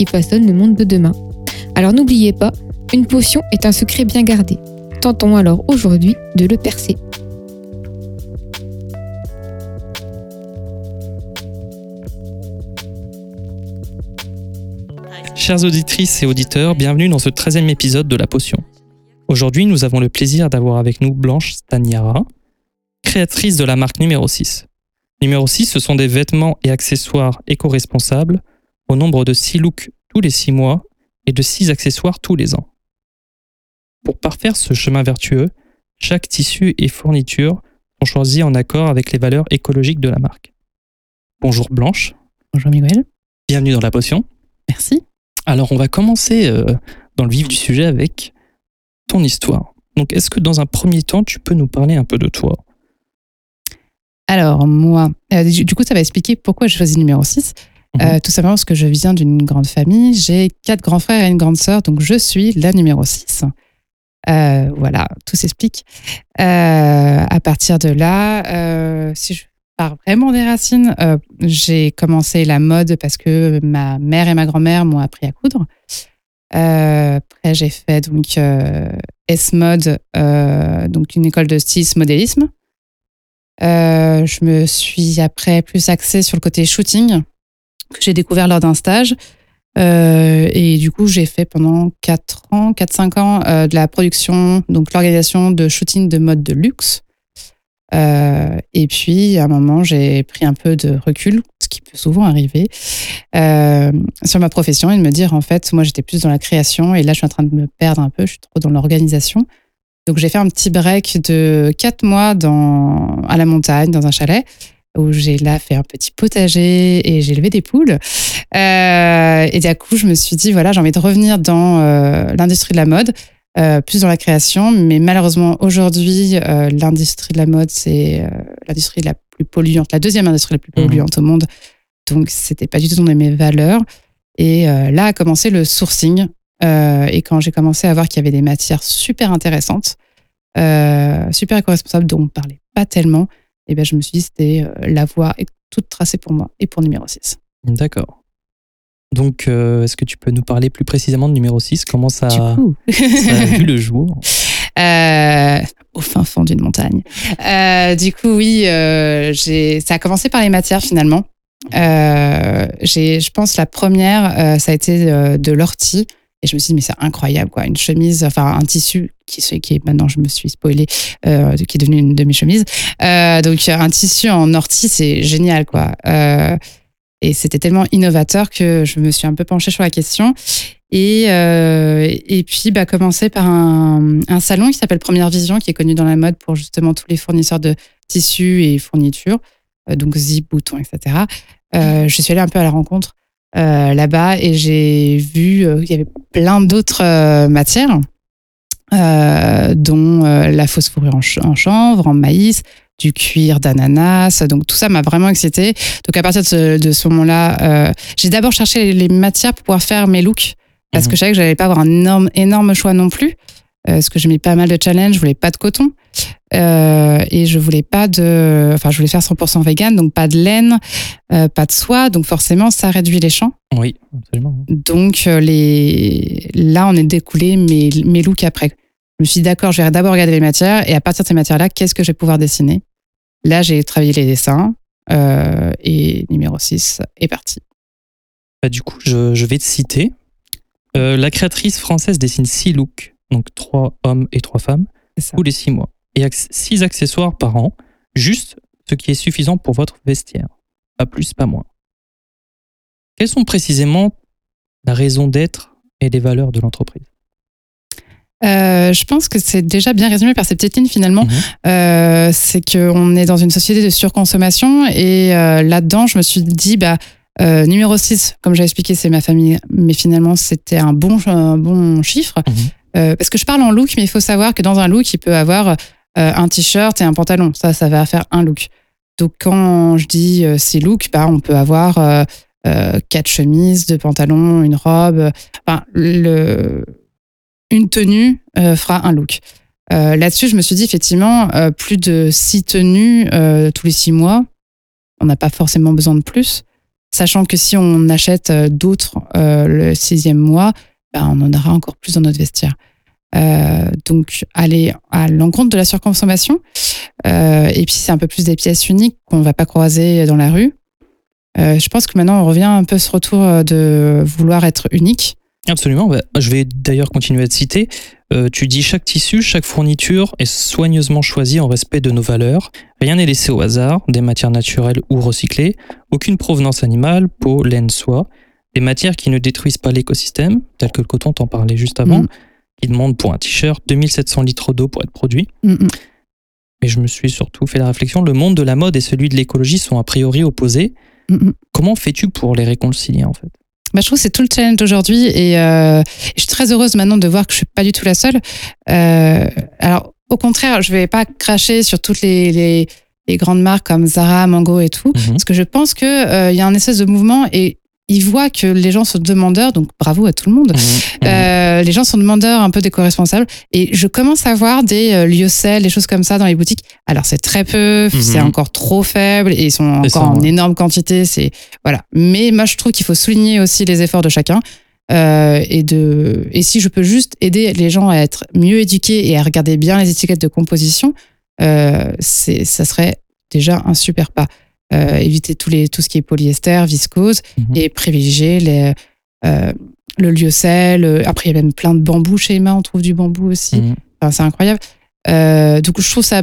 qui façonnent le monde de demain. Alors n'oubliez pas, une potion est un secret bien gardé. Tentons alors aujourd'hui de le percer. Chères auditrices et auditeurs, bienvenue dans ce 13e épisode de La Potion. Aujourd'hui, nous avons le plaisir d'avoir avec nous Blanche Staniara, créatrice de la marque numéro 6. Numéro 6, ce sont des vêtements et accessoires éco-responsables au nombre de 6 looks tous les 6 mois et de 6 accessoires tous les ans. Pour parfaire ce chemin vertueux, chaque tissu et fourniture sont choisis en accord avec les valeurs écologiques de la marque. Bonjour Blanche. Bonjour Miguel. Bienvenue dans la potion. Merci. Alors on va commencer euh, dans le vif du sujet avec ton histoire. Donc est-ce que dans un premier temps tu peux nous parler un peu de toi? Alors moi, euh, du coup ça va expliquer pourquoi j'ai choisi le numéro 6. Mhm. Euh, tout simplement parce que je viens d'une grande famille, j'ai quatre grands frères et une grande sœur, donc je suis la numéro 6. Euh, voilà, tout s'explique. Euh, à partir de là, si je pars vraiment des racines, j'ai commencé la mode parce que ma mère et ma grand-mère m'ont appris à coudre. Après, j'ai fait donc S-Mode, donc une école de stylisme modélisme. Je me suis après plus axée sur le côté shooting que j'ai découvert lors d'un stage. Euh, et du coup, j'ai fait pendant 4 ans, 4-5 ans euh, de la production, donc l'organisation de shooting de mode de luxe. Euh, et puis, à un moment, j'ai pris un peu de recul, ce qui peut souvent arriver, sur ma profession et de me dire, en fait, moi, j'étais plus dans la création et là, je suis en train de me perdre un peu, je suis trop dans l'organisation. Donc, j'ai fait un petit break de 4 mois dans, à la montagne, dans un chalet, où j'ai là fait un petit potager et j'ai élevé des poules. Euh, et d'un coup, je me suis dit, voilà, j'ai envie de revenir dans euh, l'industrie de la mode, euh, plus dans la création. Mais malheureusement, aujourd'hui, l'industrie de la mode, c'est l'industrie la plus polluante, la deuxième industrie la plus Mhm. polluante au monde. Donc, c'était pas du tout dans mes valeurs. Et là a commencé le sourcing. Et quand j'ai commencé à voir qu'il y avait des matières super intéressantes, super éco-responsables, dont on ne parlait pas tellement, et ben, je me suis dit c'était euh, la voie est toute tracée pour moi et pour numéro 6. D'accord. Donc euh, est-ce que tu peux nous parler plus précisément de numéro 6 Comment ça, Du coup, ça a vu le jour? Euh, au fin fond d'une montagne. Euh, du coup, oui, j'ai, ça a commencé par les matières finalement. J'ai, je pense la première, ça a été de l'ortie. Et je me suis dit, mais c'est incroyable, quoi. Une chemise, enfin, un tissu qui, qui est maintenant, je me suis spoilée, euh, qui est devenu une de mes chemises. Euh, donc, un tissu en ortie, c'est génial, quoi. Euh, et c'était tellement innovateur que je me suis un peu penchée sur la question. Et, et puis, bah, commencer par un, un salon qui s'appelle Première Vision, qui est connu dans la mode pour justement tous les fournisseurs de tissus et fournitures, donc zip, boutons, etc. Je suis allée un peu à la rencontre euh, là-bas et j'ai vu euh, qu'il y avait plein d'autres euh, matières, euh, dont euh, la fausse fourrure en, ch- en chanvre, en maïs, du cuir d'ananas. Donc tout ça m'a vraiment excitée. Donc à partir de ce, de ce moment-là, euh, j'ai d'abord cherché les, les matières pour pouvoir faire mes looks parce Mhm. que je savais que j'allais pas avoir un énorme, énorme choix non plus. Euh, parce que j'ai mis pas mal de challenges, je voulais pas de coton euh, et je voulais pas de, enfin je voulais faire 100% vegan, donc pas de laine, euh, pas de soie, donc forcément ça réduit les champs. Oui, absolument. Donc euh, les, là on est découlé mes, mes looks après. Je me suis dit d'accord, je vais d'abord regarder les matières et à partir de ces matières-là, qu'est-ce que je vais pouvoir dessiner? Là j'ai travaillé les dessins et numéro 6 est parti. Bah, du coup, je, je vais te citer. La créatrice française dessine six looks, donc trois hommes et trois femmes, tous les six mois. Et ac- six accessoires par an, juste ce qui est suffisant pour votre vestiaire. Pas plus, pas moins. Quelles sont précisément la raison d'être et les valeurs de l'entreprise? Euh, je pense que c'est déjà bien résumé par ces petites lignes finalement. Mhm. Euh, c'est qu'on est dans une société de surconsommation et euh, là-dedans, je me suis dit, bah, numéro 6, comme j'ai expliqué, c'est ma famille, mais finalement, c'était un bon, un bon chiffre. Mhm. Parce que je parle en look, mais il faut savoir que dans un look, il peut avoir euh, un t-shirt et un pantalon. Ça, ça va faire un look. Donc, quand je dis euh, ces looks, bah, on peut avoir euh, euh, quatre chemises, deux pantalons, une robe. Enfin, une tenue fera un look. Là-dessus, je me suis dit effectivement, plus de six tenues tous les six mois, on n'a pas forcément besoin de plus. Sachant que si on achète d'autres le sixième mois, ben, on en aura encore plus dans notre vestiaire. Euh, donc, aller à l'encontre de la surconsommation. Euh, et puis, c'est un peu plus des pièces uniques qu'on ne va pas croiser dans la rue. Euh, je pense que maintenant, on revient un peu à ce retour de vouloir être unique. Absolument. bah, je vais d'ailleurs continuer à te citer. Tu dis chaque tissu, chaque fourniture est soigneusement choisie en respect de nos valeurs. Rien n'est laissé au hasard, des matières naturelles ou recyclées, aucune provenance animale, peau, laine, soie, des matières qui ne détruisent pas l'écosystème, tel que le coton, t'en parlais juste avant, Mm. Qui demande pour un t-shirt 2700 litres d'eau pour être produit. Mm, mm. Mais je me suis surtout fait la réflexion, le monde de la mode et celui de l'écologie sont a priori opposés. Mm, mm. Comment fais-tu pour les réconcilier en fait? Bah, je trouve que c'est tout le challenge d'aujourd'hui et euh, je suis très heureuse maintenant de voir que je suis pas du tout la seule. Euh, alors, au contraire, je vais pas cracher sur toutes les, les, les grandes marques comme Zara, Mango et tout, Mhm. parce que je pense que euh, il y a un espèce de mouvement et ils voient que les gens sont demandeurs, donc bravo à tout le monde. Mhm. Euh, les gens sont demandeurs un peu d'éco-responsables et je commence à voir des euh, lyocell, des choses comme ça dans les boutiques. Alors c'est très peu, Mhm. c'est encore trop faible et ils sont encore ça, en ouais. énorme quantité. C'est voilà. Mais moi je trouve qu'il faut souligner aussi les efforts de chacun. Euh, et de et si je peux juste aider les gens à être mieux éduqués et à regarder bien les étiquettes de composition, euh, ça serait déjà un super pas. Euh, éviter tous les tout ce qui est polyester, viscose Mhm. et privilégier les euh, le lyocell. euh, Après, il y a même plein de bambou chez Emma. On trouve du bambou aussi. Mhm. Enfin, c'est incroyable. Euh, donc, je trouve ça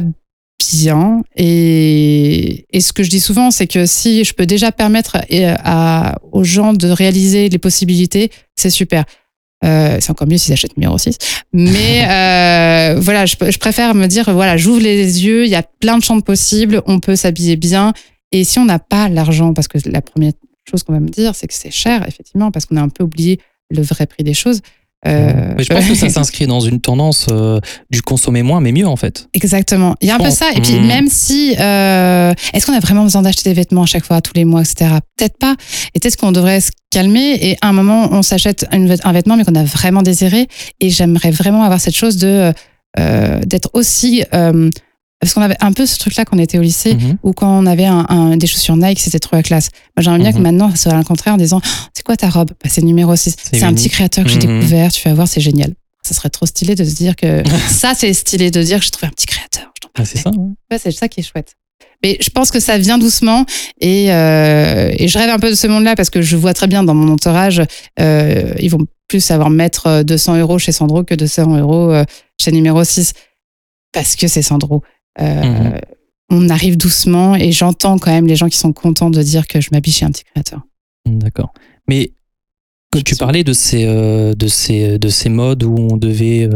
bien. Et, et ce que je dis souvent, c'est que si je peux déjà permettre à- à- aux gens de réaliser les possibilités, c'est super. Euh, c'est encore mieux s'ils achètent numéro 6. Mais euh, voilà, je, je préfère me dire, voilà, j'ouvre les yeux, il y a plein de champs possibles, on peut s'habiller bien. Et si on n'a pas l'argent, parce que la première chose qu'on va me dire, c'est que c'est cher, effectivement, parce qu'on a un peu oublié le vrai prix des choses. Euh, Mais je pense que ça s'inscrit dans une tendance euh, du consommer moins mais mieux en fait. Exactement. Il y a un Je peu pense. ça. Et puis, Mhm. même si. euh, Est-ce qu'on a vraiment besoin d'acheter des vêtements à chaque fois, tous les mois, etc. Peut-être pas. Et peut-être qu'on devrait se calmer et à un moment, on s'achète un vêtement, mais qu'on a vraiment désiré. Et j'aimerais vraiment avoir cette chose de d'être aussi. Euh, parce qu'on avait un peu ce truc-là quand on était au lycée, Mhm. ou quand on avait un, un- des chaussures Nike, c'était trop la classe. Moi, j'aimerais bien que Mhm. maintenant, ça soit le contraire en disant Oh, C'est quoi ta robe? Bah, C'est numéro 6. C'est un petit créateur que j'ai Mhm. découvert, tu vas voir, c'est génial. Ça serait trop stylé de se dire que. ça, c'est stylé de dire que j'ai trouvé un petit créateur. Ah, c'est ça. ouais. Ouais, c'est ça qui est chouette. Mais je pense que ça vient doucement et, euh, et je rêve un peu de ce monde-là parce que je vois très bien dans mon entourage, euh, ils vont plus savoir mettre euh, 200 euros chez Sandro que 200 euros euh, chez numéro 6 parce que c'est Sandro. Euh, Mhm. On arrive doucement et j'entends quand même les gens qui sont contents de dire que je m'habille chez un petit créateur. D'accord. Mais quand tu parlais de ces, euh, de, ces, de ces modes où on devait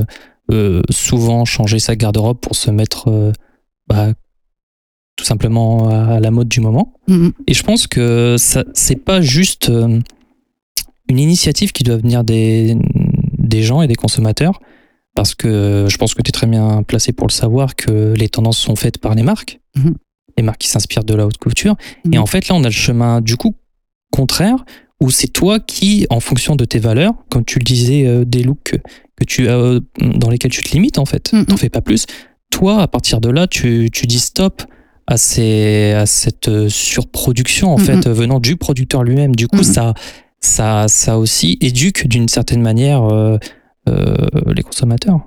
euh, souvent changer sa garde-robe pour se mettre euh, bah, tout simplement à la mode du moment. Mhm. Et je pense que ça c'est pas juste une initiative qui doit venir des, des gens et des consommateurs, parce que je pense que tu es très bien placé pour le savoir que les tendances sont faites par les marques, Mhm. les marques qui s'inspirent de la haute couture. Et Mhm. en fait, là, on a le chemin du coup contraire, où c'est toi qui, en fonction de tes valeurs, comme tu le disais, euh, des looks que, tu as, euh, dans lesquels tu te limites en fait, Mhm. t'en fais pas plus. Toi, à partir de là, tu, tu dis stop à, ces, à cette euh, surproduction en Mhm. fait venant du producteur lui-même. Du coup, ça, ça, ça aussi éduque d'une certaine manière euh, les consommateurs.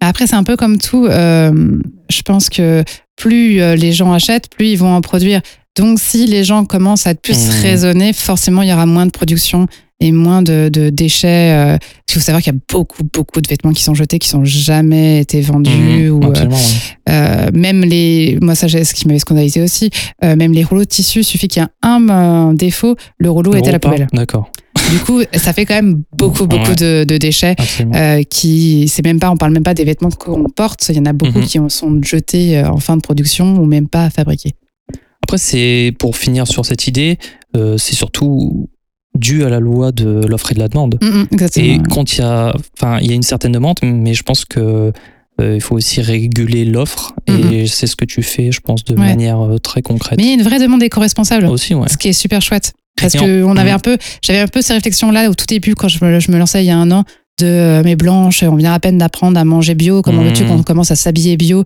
Après, c'est un peu comme tout. euh, je pense que plus euh, les gens achètent, plus ils vont en produire. Donc, si les gens commencent à plus Mhm. raisonnés, forcément, il y aura moins de production et moins de, de déchets. euh, il faut savoir qu'il y a beaucoup, beaucoup de vêtements qui sont jetés, qui n'ont jamais été vendus. Ou, euh, absolument, ouais. euh, même les. Moi, ça, c'est ce qui m'avait scandalisé aussi. euh, même les rouleaux de tissu, suffit qu'il y ait un, euh, défaut, le rouleau est à la poubelle. D'accord, Du coup, ça fait quand même beaucoup, beaucoup Ouais. de, de déchets euh, qui c'est même pas on parle même pas des vêtements qu'on porte il y en a beaucoup Mhm. qui en sont jetés euh, en fin de production ou même pas fabriqués Après, c'est pour finir sur cette idée, euh, c'est surtout dû à la loi de l'offre et de la demande. Mm, mm. Et quand il y a, enfin, il y a une certaine demande, mais je pense que euh, il faut aussi réguler l'offre et c'est ce que tu fais, je pense, de Ouais. manière très concrète. Mais il y a une vraie demande éco-responsable, aussi, ouais. ce qui est super chouette. Parce que on avait Mhm. un peu, j'avais un peu ces réflexions-là au tout début quand je me, je me lançais il y a un an de euh, mais blanche, on vient à peine d'apprendre à manger bio, comment Mhm. veux-tu qu'on commence à s'habiller bio?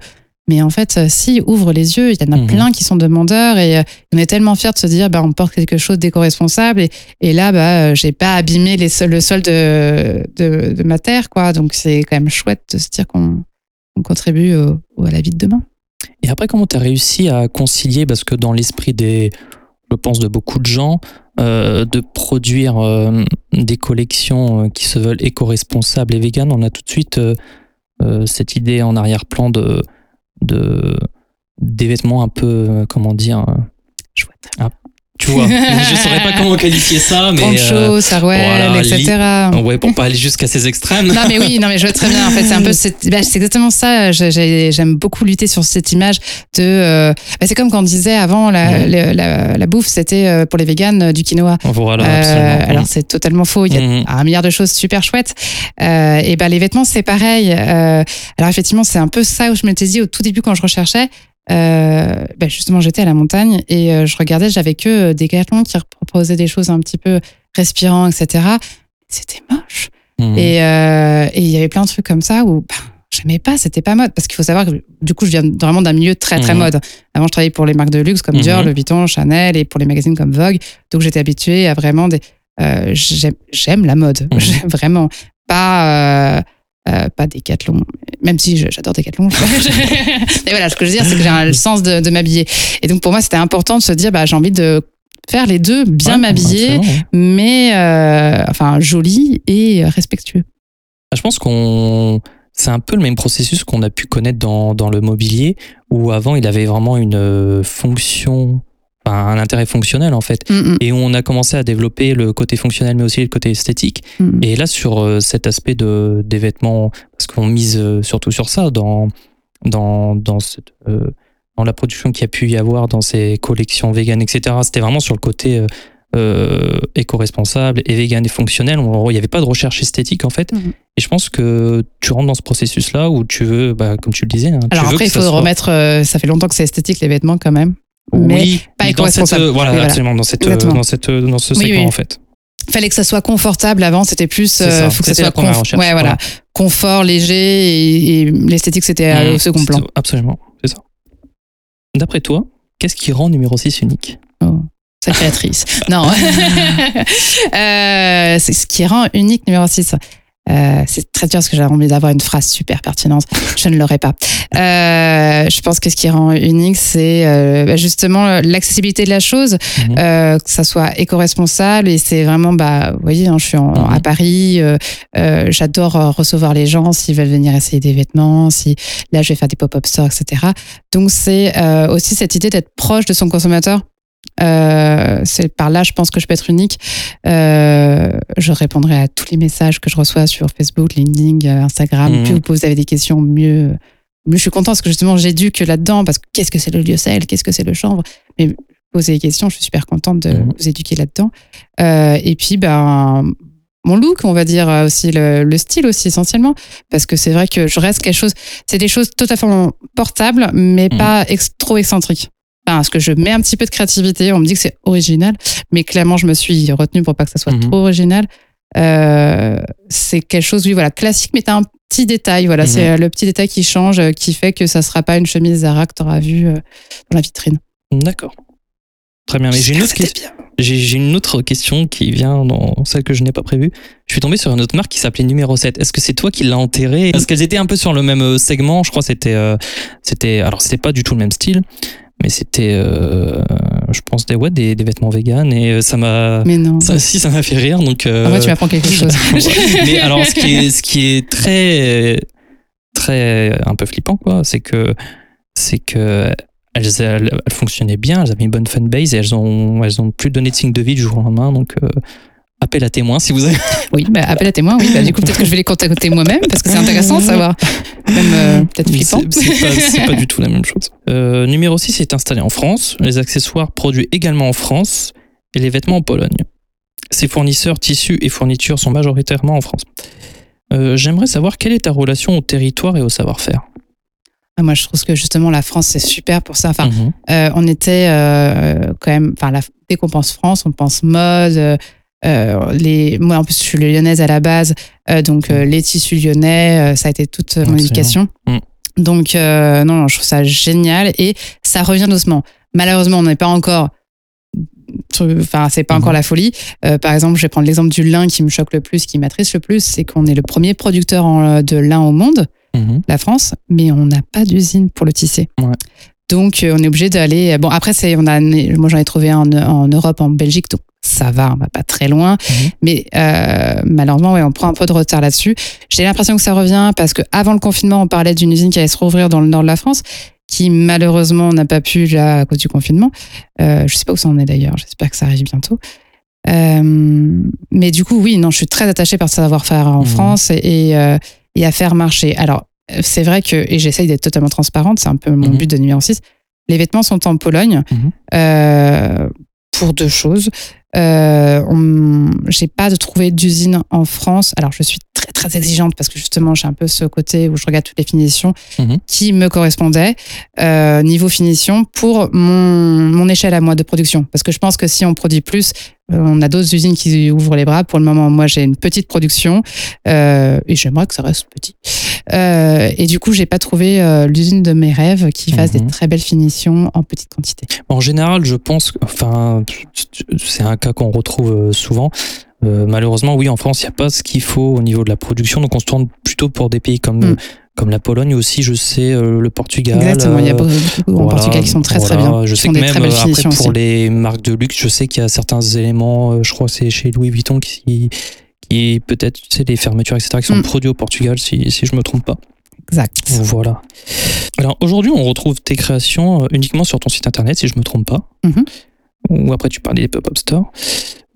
Mais en fait, euh, si, ouvre les yeux, il y en a Mhm. plein qui sont demandeurs et euh, on est tellement fiers de se dire, bah, on porte quelque chose d'éco-responsable et, et là, bah, j'ai pas abîmé les le sol de, de, de ma terre, quoi. Donc c'est quand même chouette de se dire qu'on on contribue au- au- à la vie de demain. Et après, comment tu as réussi à concilier, parce que dans l'esprit des, je pense, de beaucoup de gens, euh, de produire euh, des collections euh, qui se veulent éco-responsables et véganes, on a tout de suite euh, cette idée en arrière-plan de, de des vêtements un peu, comment dire, Chouette. Tu vois, je saurais pas comment qualifier ça, mais Poncho, euh, sarouel, voilà, etc. ouais, pour pas aller jusqu'à ces extrêmes. Non mais oui, non mais je vois très bien. En fait, c'est un peu, c'est bah, c'est exactement ça. J'ai- j'ai- J'aime beaucoup lutter sur cette image de. euh, bah, c'est comme quand on disait avant la, la, la- la bouffe, c'était euh, pour les véganes euh, du quinoa. Voilà, absolument. alors c'est totalement faux. Il y a Mhm. un milliard de choses super chouettes. Euh, et ben les vêtements c'est pareil. Euh, alors effectivement c'est un peu ça où je m'étais dit au tout début quand je recherchais. Euh, ben justement j'étais à la montagne et euh, je regardais j'avais que euh, des gâteaux qui proposaient des choses un petit peu respirants etc. C'était moche. Mhm. Et et il y avait plein de trucs comme ça où bah, j'aimais pas, c'était pas mode. Parce qu'il faut savoir que du coup, je viens vraiment d'un milieu très, très Mhm. mode. Avant, je travaillais pour les marques de luxe comme Mhm. Dior, Louis Vuitton, Chanel et pour les magazines comme Vogue. Donc, j'étais habituée à vraiment des. euh, j'aime, la mode, vraiment. Pas. Euh, euh, pas Décathlon, même si j'adore Décathlon. Mais voilà, ce que je veux dire, c'est que j'ai un- le sens de, de m'habiller. Et donc, pour moi, c'était important de se dire, bah, j'ai envie de faire les deux, bien Ouais, m'habiller, absolument. mais euh, enfin joli et respectueux. Ah, Je pense qu'on c'est un peu le même processus qu'on a pu connaître dans, dans le mobilier, où avant il avait vraiment une euh, fonction, un intérêt fonctionnel en fait. Mm, mm, Et on a commencé à développer le côté fonctionnel, mais aussi le côté esthétique. mm. Et là, sur euh, cet aspect de, des vêtements, parce qu'on mise euh, surtout sur ça dans, dans, euh, dans la production qu'il y a pu y avoir dans ces collections véganes, etc., c'était vraiment sur le côté euh, euh, éco-responsable et vegan et fonctionnel. On- Il n'y avait pas de recherche esthétique, en fait. Et je pense que tu rentres dans ce processus-là où tu veux, bah, comme tu le disais, hein, tu Alors veux après, il faut soit- remettre. euh, ça fait longtemps que c'est esthétique les vêtements quand même. Mais oui, pas dans cette, euh, voilà, voilà. absolument, dans, cette, euh, Exactement. dans, cette, euh, dans ce Oui, segment, oui. en fait. fallait que ça soit confortable. Avant, c'était plus. Euh, ça, faut que ça soit conf- recherche, Ouais, voilà. Confort, léger et, et l'esthétique, c'était euh, Mmh, au second plan. Absolument, c'est ça. D'après toi, qu'est-ce qui rend numéro 6 unique? Oh, sa créatrice. non. Euh, c'est ce qui rend unique numéro 6. Euh, c'est très dur parce que j'avais envie d'avoir une phrase super pertinente. Je ne l'aurai pas. Euh, je pense que ce qui rend unique, c'est euh, bah, justement l'accessibilité de la chose, Mhm. euh, que ça soit éco-responsable. Et c'est vraiment, bah, vous voyez, hein, je suis en- Mhm. à Paris, euh, euh, j'adore recevoir les gens s'ils veulent venir essayer des vêtements, si là je vais faire des pop-up stores, etc. Donc c'est euh, aussi cette idée d'être proche de son consommateur. Euh, c'est par là, je pense que je peux être unique. Euh, je répondrai à tous les messages que je reçois sur Facebook, LinkedIn, euh, Instagram. Mhm. Plus vous posez des questions, mieux, mieux je suis contente parce que justement j'éduque là-dedans. Parce que qu'est-ce que c'est le lyocell, qu'est-ce que c'est le chanvre Mais poser des questions, je suis super contente de Mhm. vous éduquer là-dedans. Euh, et puis, ben, mon look, on va dire euh, aussi le, le style aussi essentiellement, parce que c'est vrai que je reste quelque chose. C'est des choses totalement portables, mais Mhm. pas ex- trop excentriques. Enfin, parce que je mets un petit peu de créativité, on me dit que c'est original, mais clairement je me suis retenue pour pas que ça soit Mhm. trop original. Euh, c'est quelque chose, oui, voilà, classique, mais t'as un petit détail, voilà, Mhm. c'est euh, le petit détail qui change, euh, qui fait que ça sera pas une chemise Zara que t'auras vue dans la vitrine. D'accord. Très bien, mais j'ai une, autre que question- c'était bien. j'ai j'ai une autre question qui vient dans celle que je n'ai pas prévue. Je suis tombé sur une autre marque qui s'appelait Numéro 7. Est-ce que c'est toi qui l'as enterrée? Parce qu'elles étaient un peu sur le même segment, je crois que c'était... euh, c'était alors, c'était pas du tout le même style, mais c'était, euh, je pense, des, ouais, des, des vêtements véganes, et euh, ça m'a... Mais non. Ça aussi, ça m'a fait rire, donc... euh, En vrai, tu m'apprends quelque chose. mais alors, ce qui est, ce qui est très, très un peu flippant, quoi, c'est que, c'est que elles, elles, elles fonctionnaient bien, elles avaient une bonne fanbase et elles ont, elles ont plus donné de signe de vie du jour au lendemain. Donc, euh, appel à témoins si vous avez. Oui, bah, appel à témoin, oui. Bah, du coup, peut-être que je vais les contacter moi-même parce que c'est intéressant de savoir. Même euh, peut-être flippant. C'est pas, pas du tout la même chose. Euh, numéro 6 est installé en France. Les accessoires produits également en France. et les vêtements en Pologne. Ses fournisseurs, tissus et fournitures sont majoritairement en France. Euh, J'aimerais savoir quelle est ta relation au territoire et au savoir-faire. Ah, Moi, je trouve que justement, la France, c'est super pour ça. Enfin, Mhm. Euh, on était euh, quand même, enfin, dès qu'on pense France, on pense mode. Euh, les, moi, en plus, je suis lyonnaise à la base, euh, donc euh, les tissus lyonnais, ça a été toute mon éducation. Mm. Donc, non, non, je trouve ça génial et ça revient doucement. Malheureusement, on n'est pas encore. Enfin, c'est pas Mhm. encore la folie. Euh, par exemple, je vais prendre l'exemple du lin qui me choque le plus, qui m'attriste le plus, c'est qu'on est le premier producteur en- de lin au monde Mhm. la France, mais on n'a pas d'usine pour le tisser. Ouais. Donc, on est obligé d'aller. Bon, après, c'est, on a, moi, j'en ai trouvé un en, en Europe, en Belgique, donc ça va, on va pas très loin. Mhm. Mais euh, malheureusement, ouais, on prend un peu de retard là-dessus. J'ai l'impression que ça revient parce que avant le confinement, on parlait d'une usine qui allait se rouvrir dans le nord de la France, qui malheureusement n'a pas pu là à cause du confinement. Euh, je sais pas où ça en est d'ailleurs. J'espère que ça arrive bientôt. Euh, mais du coup, oui, non, je suis très attachée par ce savoir-faire en Mhm. France et, et, euh, et à faire marcher. Alors, c'est vrai que, et j'essaye d'être totalement transparente, c'est un peu mon Mhm. but de numéro 6. Les vêtements sont en Pologne pour deux choses. Euh, j'ai pas de trouvé d'usine en France. Alors, je suis très, très exigeante parce que justement, j'ai un peu ce côté où je regarde toutes les finitions Mhm. qui me correspondaient euh, niveau finition pour mon, mon échelle à moi de production. Parce que je pense que si on produit plus, euh, on a d'autres usines qui ouvrent les bras. Pour le moment, moi, j'ai une petite production euh, et j'aimerais que ça reste petit. Euh, et du coup, j'ai pas trouvé euh, l'usine de mes rêves qui fasse Mhm. des très belles finitions en petite quantité. En général, je pense, enfin, c'est un cas qu'on retrouve euh, souvent. Euh, malheureusement, oui, en France, il n'y a pas ce qu'il faut au niveau de la production, donc on se tourne plutôt pour des pays comme, Mm. comme la Pologne, aussi, je sais, euh, le Portugal. Exactement, il y a euh, beaucoup, en Portugal qui sont très très bien. Je sais que des même très euh, après pour aussi. les marques de luxe, je sais qu'il y a certains éléments, euh, je crois que c'est chez Louis Vuitton qui, qui peut-être, tu sais, les fermetures, etc., qui sont Mm. produits au Portugal, si, si je me trompe pas. Exact. Voilà. Alors aujourd'hui, on retrouve tes créations euh, uniquement sur ton site internet, si je me trompe pas. Mhm. Ou après, tu parlais des pop-up stores.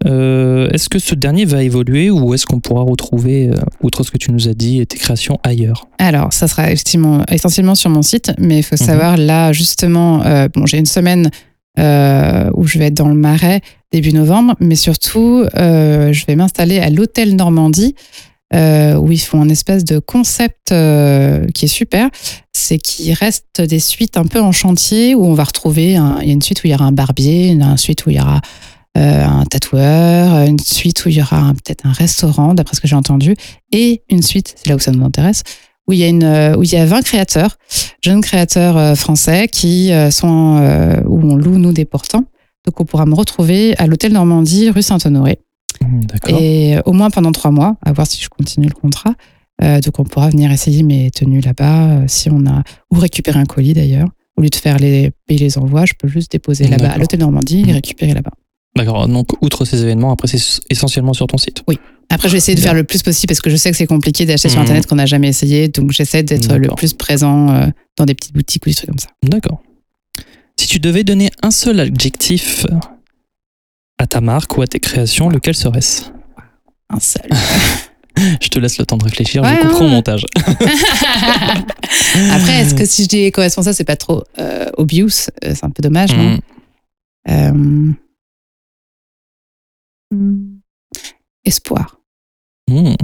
Euh, est-ce que ce dernier va évoluer ou est-ce qu'on pourra retrouver, euh, outre ce que tu nous as dit, tes créations ailleurs? Alors, ça sera effectivement, essentiellement sur mon site, mais il faut Mhm. savoir, là, justement, euh, bon, j'ai une semaine où je vais être dans le Marais début novembre, mais surtout, je vais m'installer à l'hôtel Normandie, euh, où ils font un espèce de concept euh, qui est super. C'est qu'il reste des suites un peu en chantier où on va retrouver, il y a une suite où il y aura un barbier, une suite où il y aura euh, un tatoueur, une suite où il y aura peut-être un restaurant, d'après ce que j'ai entendu, et une suite, c'est là où ça nous intéresse, où il y a, une, où il y a 20 créateurs, jeunes créateurs français qui sont, où on loue, nous, des portants. Donc, on pourra me retrouver à l'hôtel Normandie, rue Saint-Honoré. D'accord. Et euh, au moins pendant trois mois, à voir si je continue le contrat. Euh, donc, on pourra venir essayer mes tenues là-bas, euh, si on a, ou récupérer un colis d'ailleurs. Au lieu de faire les, payer les envois, je peux juste déposer là-bas à l'hôtel Normandie et Mhm. récupérer là-bas. D'accord. Donc, outre ces événements, après, c'est essentiellement sur ton site. Après, je vais essayer de faire le plus possible parce que je sais que c'est compliqué d'acheter sur Mhm. Internet qu'on n'a jamais essayé. Donc, j'essaie d'être le plus présent dans des petites boutiques ou des trucs comme ça. D'accord. Si tu devais donner un seul adjectif à ta marque ou à tes créations, lequel serait-ce Un seul. Je te laisse le temps de réfléchir, Ouais, je ouais. au montage. Après, est-ce que si je dis éco-responsable, c'est pas trop euh, obvious Euh, C'est un peu dommage, non Hmm. Euh, Espoir. Hmm.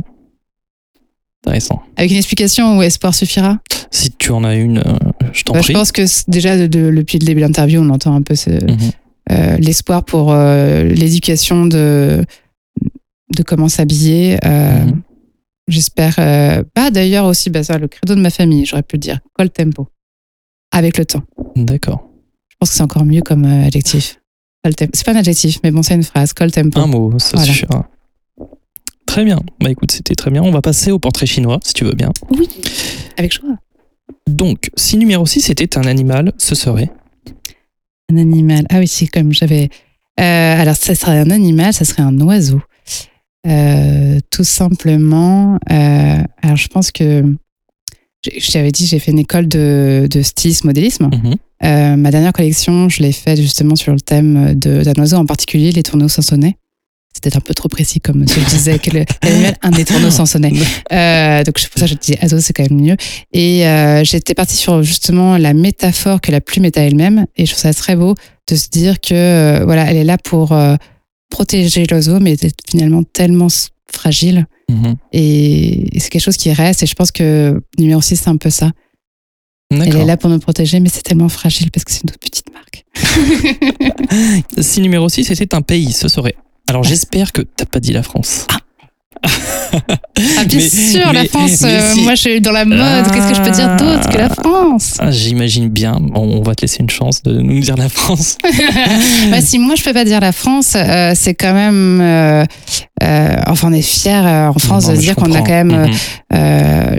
Intéressant. Avec une explication où espoir suffira? Si tu en as une, euh, je t'en Bah, prie. Je pense que déjà, de- de- depuis le début de l'interview, on entend un peu ce- Mhm. euh, l'espoir pour euh, l'éducation de, de comment s'habiller. Euh, Mhm. J'espère. euh, bah, D'ailleurs, aussi, bah, ça, le credo de ma famille, j'aurais pu le dire. Col tempo. Avec le temps. D'accord. Je pense que c'est encore mieux comme euh, adjectif. C'est pas un adjectif, mais bon, c'est une phrase. Col tempo. Un mot, ça Voilà. suffira. Très bien. Bah écoute, c'était très bien. On va passer au portrait chinois, si tu veux bien. Oui. Avec joie. Donc, si numéro 6 était un animal, ce serait? Un animal. Ah oui, c'est comme j'avais. Euh, alors, ça serait un animal, ça serait un oiseau. Euh, tout simplement. euh, alors, je pense que. je- t'avais dit, j'ai fait une école de, de stylisme, modélisme. Mhm. Ma dernière collection, je l'ai faite justement sur le thème de- d'un oiseau en particulier, les tourneaux sansonnets. C'était un peu trop précis comme je disais. Quel animal Un des tourneaux sansonnets. Euh, donc c'est pour ça que je dis oiseau, c'est quand même mieux. Et euh, j'étais partie sur justement la métaphore que la plume est à elle-même. Et je trouve ça très beau de se dire que euh, voilà, elle est là pour euh, protéger l'oiseau, mais d'être finalement tellement fragile. Mhm. Et, et c'est quelque chose qui reste. Et je pense que numéro 6, c'est un peu ça. Elle est là pour nous protéger, mais c'est tellement fragile parce que c'est une toute petite marque. Si numéro 6 était un pays, ce serait. Alors j'espère que t'as pas dit la France. Ah, bien Mais- sûr, la France. euh, si- Moi, je suis dans la mode. Qu'est-ce que je peux dire d'autre que la France? Ah, J'imagine bien. Bon, on va te laisser une chance de nous dire la France. Bah, si moi je peux pas dire la France, euh, c'est quand même. euh, enfin, on est fiers en France Non, de dire qu'on a quand même Mhm.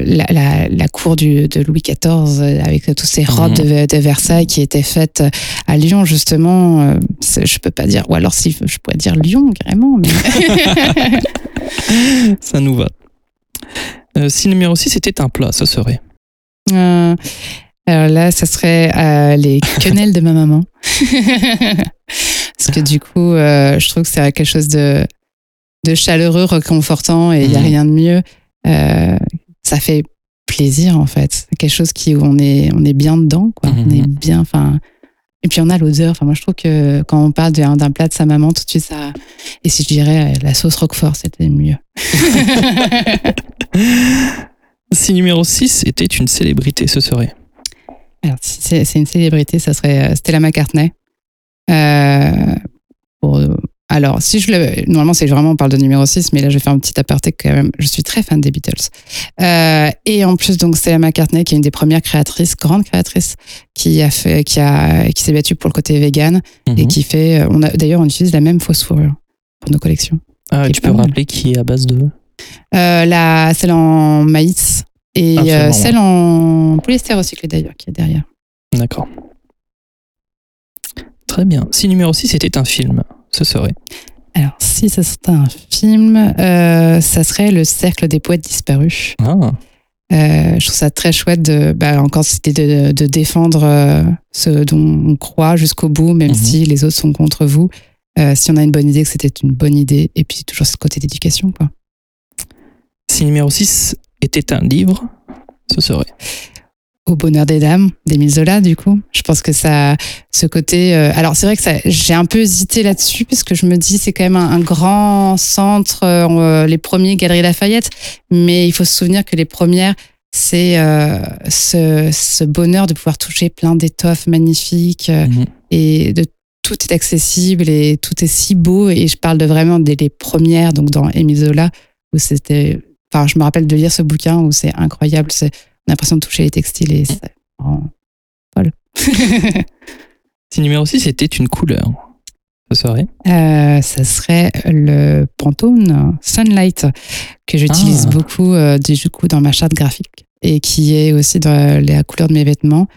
la, la, la cour du, de Louis XIV avec toutes ces robes Mhm. de, de Versailles qui étaient faites à Lyon justement. je peux pas dire. Ou alors si je pourrais dire Lyon carrément. Mais... Ça nous va. Euh, si numéro 6 était un plat, ce serait. Euh, alors là, ça serait euh, les quenelles de ma maman. Parce que du coup, euh, je trouve que c'est quelque chose de, de chaleureux, réconfortant et il n'y a Mhm. rien de mieux. Ça fait plaisir en fait. Quelque chose qui où on est, on est bien dedans. Quoi. Mhm. On est bien. Enfin. Et puis on a l'odeur. Enfin, moi, je trouve que quand on parle d'un plat de sa maman, tout de suite, ça. Et si je dirais euh, la sauce Roquefort, c'était mieux. Si numéro 6 était une célébrité, ce serait? Alors, si c'est c'est une célébrité, ça serait euh, Stella McCartney. Euh, pour- alors, si je le. Normalement, c'est vraiment, on parle de numéro 6, mais là, je vais faire un petit aparté quand même. Je suis très fan des Beatles. Euh, et en plus, donc, Stella McCartney, qui est une des premières créatrices, grande créatrice, qui a fait, qui a, qui s'est battue pour le côté vegan et Mhm. qui fait. On a, d'ailleurs, on utilise la même fausse fourrure pour nos collections. Ah, tu peux me rappeler qui est à base de. Euh, la, celle en maïs et euh, celle en polyester recyclé d'ailleurs, qui est derrière. D'accord. Très bien. Si numéro 6 était un film, ce serait. Alors, si ça serait un film, euh, ça serait Le Cercle des Poètes Disparus. Ah, Euh, je trouve ça très chouette de, bah, encore c'était de, de défendre euh, ce dont on croit jusqu'au bout, même Mhm. si les autres sont contre vous. Si on a une bonne idée, que c'était une bonne idée, et puis toujours ce côté d'éducation, quoi. si numéro 6 était un livre, ce serait. Au bonheur des dames, d'Émile Zola, du coup. Je pense que ça, ce côté. euh, alors, c'est vrai que ça, j'ai un peu hésité là-dessus, parce que je me dis, c'est quand même un, un grand centre, euh, les premiers Galeries Lafayette, mais il faut se souvenir que les premières, c'est euh, ce, ce bonheur de pouvoir toucher plein d'étoffes magnifiques Mhm. et de tout est accessible et tout est si beau. Et je parle de vraiment des les premières, donc dans Émile Zola, où c'était. Enfin, je me rappelle de lire ce bouquin où c'est incroyable. C'est, on a l'impression de toucher les textiles et c'est vraiment folle. Si numéro 6 était une couleur, ce serait. Euh, ça serait le Pantone Sunlight que j'utilise Ah. beaucoup euh, du coup dans ma charte graphique et qui est aussi dans la couleur de mes vêtements.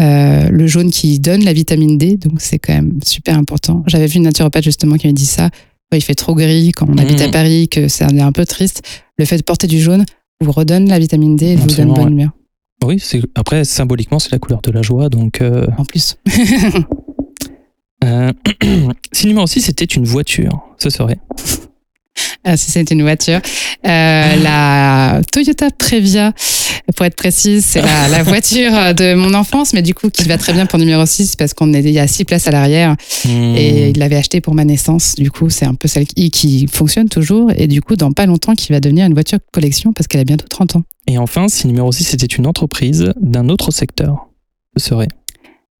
Euh, le jaune qui donne la vitamine D, donc c'est quand même super important. J'avais vu une naturopathe justement qui m'a dit ça. Il fait trop gris, quand on habite à Mhm. Paris, que c'est un peu triste, le fait de porter du jaune vous redonne la vitamine D et vous donne bonne humeur. Oui, c'est après symboliquement c'est la couleur de la joie. Donc, euh, En plus. euh, si numéro 6 était une voiture, ce serait. Ah, si c'est une voiture. Euh, la Toyota Previa, pour être précise, c'est la, la voiture de mon enfance, mais du coup qui va très bien pour numéro 6 parce qu'on est, il y a six places à l'arrière Hmm. et il l'avait acheté pour ma naissance. Du coup, c'est un peu celle qui, qui fonctionne toujours et du coup, dans pas longtemps, qui va devenir une voiture collection parce qu'elle a bientôt 30 ans. Et enfin, si numéro 6 était une entreprise d'un autre secteur, ce serait.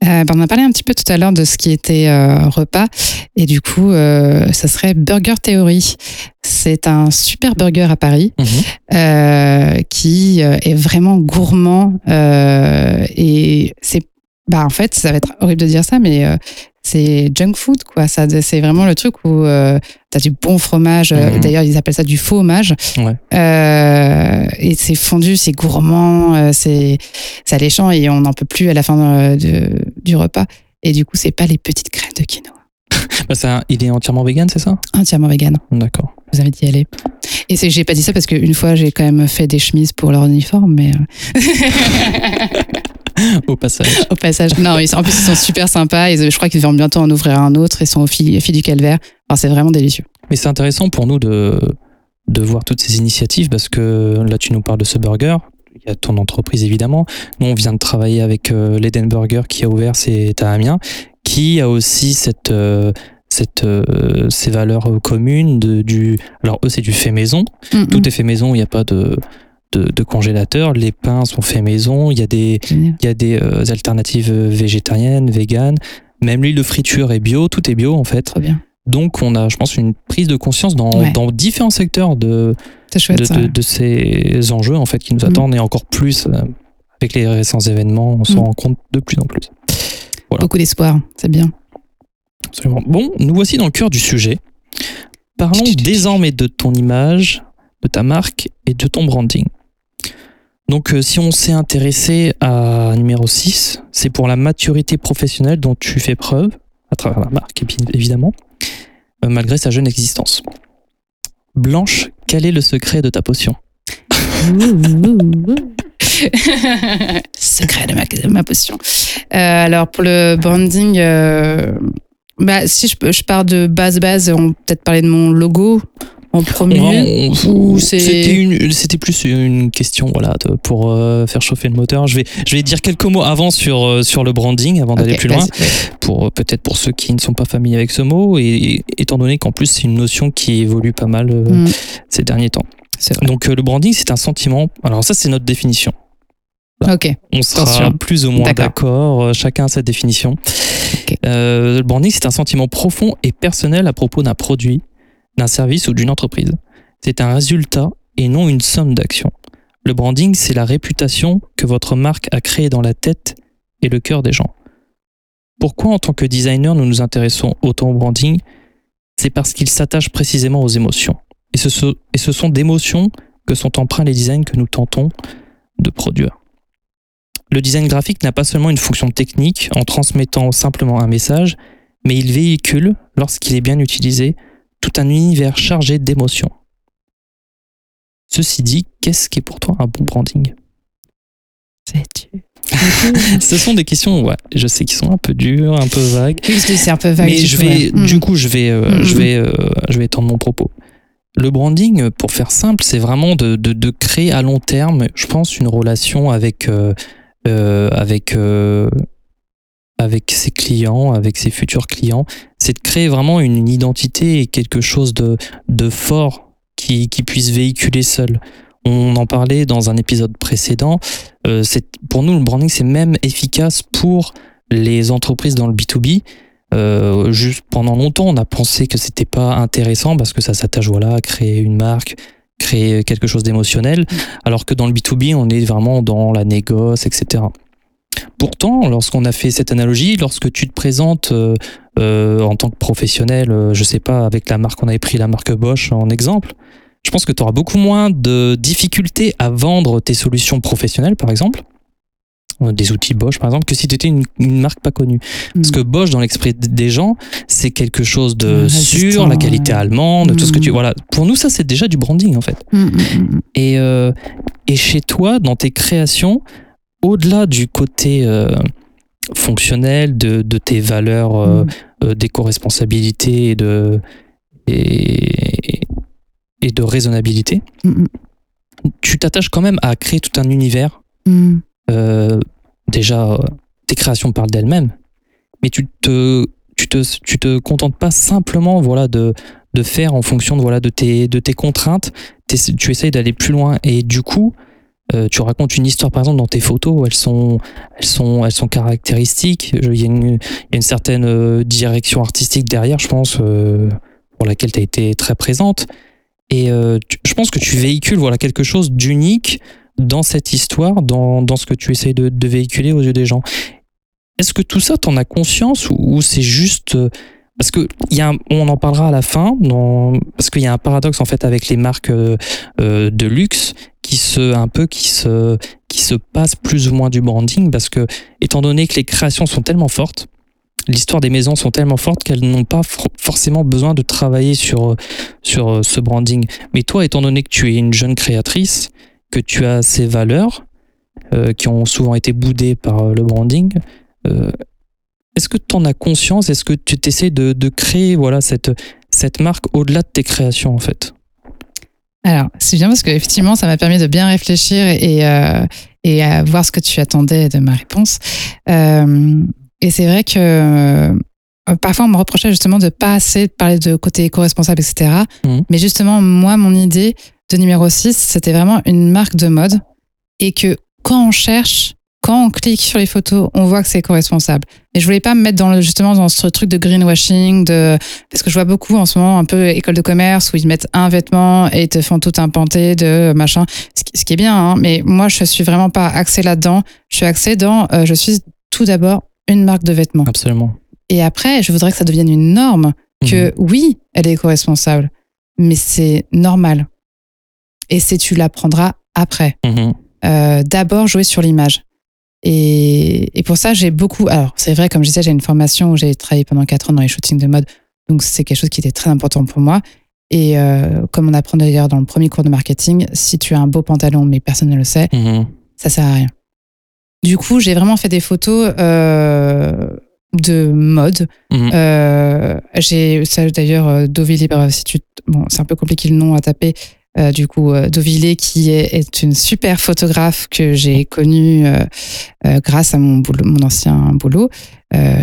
Euh, ben, on a parlé un petit peu tout à l'heure de ce qui était euh, repas et du coup, euh, ça serait Burger Theory. C'est un super burger à Paris. Mhm. qui est vraiment gourmand et c'est bah en fait ça va être horrible de dire ça mais c'est junk food quoi. Ça c'est vraiment le truc où euh, t'as du bon fromage euh, Mhm. d'ailleurs ils appellent ça du faux Ouais. Euh, et c'est fondu c'est gourmand euh, c'est alléchant et on n'en peut plus à la fin de- du repas. Et du coup c'est pas les petites crèmes de quinoa. Bah, ça, il est entièrement vegan, c'est ça? Entièrement vegan. D'accord. vous avez d'y aller. Et c'est j'ai pas dit ça parce qu'une fois j'ai quand même fait des chemises pour leur uniforme mais Au passage. Au passage, non, ils, en plus ils sont super sympas. Et je crois qu'ils vont bientôt en ouvrir un autre. Ils sont au fil, au fil du calvaire. Enfin, c'est vraiment délicieux. Mais c'est intéressant pour nous de, de voir toutes ces initiatives parce que là, tu nous parles de ce burger. Il y a ton entreprise évidemment. Nous, on vient de travailler avec euh, l'Eden Burger qui a ouvert, c'est à Amiens, qui a aussi cette, euh, cette, euh, ces valeurs communes de, du. Alors eux, c'est du fait maison. Mm, Tout mm. est fait maison. Il n'y a pas de, de, de congélateur. Les pains sont faits maison. Il y a des, Génial. il y a des euh, alternatives euh, végétariennes, véganes. Même l'huile de friture est bio. Tout est bio en fait. Trop bien. Donc on a, je pense, une prise de conscience dans, Ouais. dans différents secteurs de, chouette de, ça. de, de ces enjeux en fait qui nous Mm. attendent et encore plus euh, avec les récents événements, on s'en Mm. rend compte de plus en plus. voilà. Beaucoup d'espoir, c'est bien. Absolument. Bon, nous voici dans le cœur du sujet. Parlons désormais de ton image, de ta marque et de ton branding. Donc, euh, si on s'est intéressé à numéro 6, c'est pour la maturité professionnelle dont tu fais preuve, à travers la marque, évidemment, euh, malgré sa jeune existence. Blanche, quel est le secret de ta potion? Secret de ma, potion. Euh, alors pour le branding, bah, si je, je pars de base base, on peut peut-être parler de mon logo en premier. C'était plus une question voilà, de- pour euh, faire chauffer le moteur. Je vais, je vais dire quelques mots avant sur, euh, sur le branding, avant d'aller plus loin. pour euh, peut-être pour ceux qui ne sont pas familiers avec ce mot et, et étant donné qu'en plus c'est une notion qui évolue pas mal euh, Mm, ces derniers temps. Donc euh, le branding c'est un sentiment. Alors ça c'est notre définition. Ok. On sera Attention. plus ou moins D'accord. Chacun a sa définition. Euh, le branding c'est un sentiment profond et personnel à propos d'un produit, d'un service ou d'une entreprise. C'est un résultat et non une somme d'actions. Le branding c'est la réputation que votre marque a créée dans la tête et le cœur des gens. Pourquoi en tant que designer nous nous intéressons autant au branding? C'est parce qu'il s'attache précisément aux émotions. Et ce, sont- d'émotions que sont empreints les designs que nous tentons de produire. Le design graphique n'a pas seulement une fonction technique en transmettant simplement un message, mais il véhicule, lorsqu'il est bien utilisé, tout un univers chargé d'émotions. Ceci dit, qu'est-ce qui est pour toi un bon branding? C'est- Ce sont des questions, ouais, je sais qu'ils sont un peu dures, un peu vagues. Oui, c'est un peu vague. Mais du je coup, vais. Mm. du coup, je vais, euh, Mhm. je vais, euh, je vais étendre mon propos. Le branding, pour faire simple, c'est vraiment de, de, de créer à long terme, je pense, une relation avec, euh, avec, avec ses clients, avec ses futurs clients. C'est de créer vraiment une, une identité et quelque chose de, de fort qui, qui puisse véhiculer seul. On en parlait dans un épisode précédent. Euh, pour nous, le branding, c'est même efficace pour les entreprises dans le B2B. Euh, juste pendant longtemps, on a pensé que c'était pas intéressant parce que ça s'attache voilà, à créer une marque, créer quelque chose d'émotionnel, alors que dans le B2B, on est vraiment dans la négoce, etc. Pourtant, lorsqu'on a fait cette analogie, lorsque tu te présentes euh, euh, en tant que professionnel, euh, je sais pas, avec la marque, on avait pris la marque Bosch en exemple, je pense que tu auras beaucoup moins de difficultés à vendre tes solutions professionnelles, par exemple, des outils Bosch, par exemple, que si tu étais une, une marque pas connue. Parce que Bosch, dans l'esprit des gens, c'est quelque chose de Résistant, sûr, la qualité ouais. allemande, tout ce que tu. Mm. Voilà. Pour nous, ça, c'est déjà du branding, en fait. Mm, mm. Et, euh, et chez toi, dans tes créations, au-delà du côté euh, fonctionnel, de, de tes valeurs euh, Mm. euh, d'éco-responsabilité et de, et, et de raisonnabilité, Mm, tu t'attaches quand même à créer tout un univers. mm. Euh, déjà, tes créations parlent d'elles-mêmes, mais tu te, tu te, tu te contentes pas simplement voilà, de, de faire en fonction de, voilà, de, tes, de tes contraintes. Tu essayes d'aller plus loin et du coup, euh, tu racontes une histoire, par exemple, dans tes photos, elles sont, elles sont, elles sont caractéristiques. Il y, a une- certaine euh, direction artistique derrière, je pense, euh, pour laquelle tu as été très présente. Et je pense que tu véhicules voilà, quelque chose d'unique dans cette histoire, dans, dans ce que tu essayes de, véhiculer aux yeux des gens. Est-ce que tout ça, t'en as conscience ou c'est juste... Parce que y a on en parlera à la fin, parce qu'il y a un paradoxe en fait avec les marques euh, euh, de luxe qui se un peu qui se qui se passent plus ou moins du branding parce que étant donné que les créations sont tellement fortes, l'histoire des maisons sont tellement fortes qu'elles n'ont pas for- forcément besoin de travailler sur sur euh, ce branding. Mais toi, étant donné que tu es une jeune créatrice, que tu as ces valeurs qui ont souvent été boudées par le branding. Est-ce que tu en as conscience? Est-ce que tu t'essaies de, de créer voilà, cette, cette marque au-delà de tes créations en fait? Alors, c'est bien parce qu'effectivement, ça m'a permis de bien réfléchir et, euh, et à voir ce que tu attendais de ma réponse. Euh, et c'est vrai que, euh, parfois on me reprochait justement de pas assez parler de côté éco-responsable, etc. Mhm. Mais justement, moi, mon idée de numéro 6, c'était vraiment une marque de mode et que quand on cherche, quand on clique sur les photos, on voit que c'est éco-responsable. Et je voulais pas me mettre dans le, justement dans ce truc de greenwashing, de parce que je vois beaucoup en ce moment un peu école de commerce où ils mettent un vêtement et te font tout un panté de machin, ce qui, ce qui est bien. Hein, mais moi, je suis vraiment pas axée là-dedans. Je suis axée dans, euh, je suis tout d'abord une marque de vêtements. Absolument. Et après, je voudrais que ça devienne une norme que Mhm. oui, elle est éco-responsable, mais c'est normal. Et c'est tu l'apprendras après. Mhm. Euh, D'abord, jouer sur l'image. Et, et pour ça, j'ai beaucoup. Alors, c'est vrai, comme je disais, j'ai une formation où j'ai travaillé pendant quatre ans dans les shootings de mode. Donc, c'est quelque chose qui était très important pour moi. Et euh, comme on apprend d'ailleurs dans le premier cours de marketing, si tu as un beau pantalon, mais personne ne le sait, Mhm. ça sert à rien. Du coup, j'ai vraiment fait des photos euh, de mode. Mhm. Euh, j'ai ça d'ailleurs si tu bon, c'est un peu compliqué le nom à taper. Euh, du coup, euh, Dovile, qui est, est une super photographe que j'ai connue euh, grâce à mon, boulot, mon ancien boulot,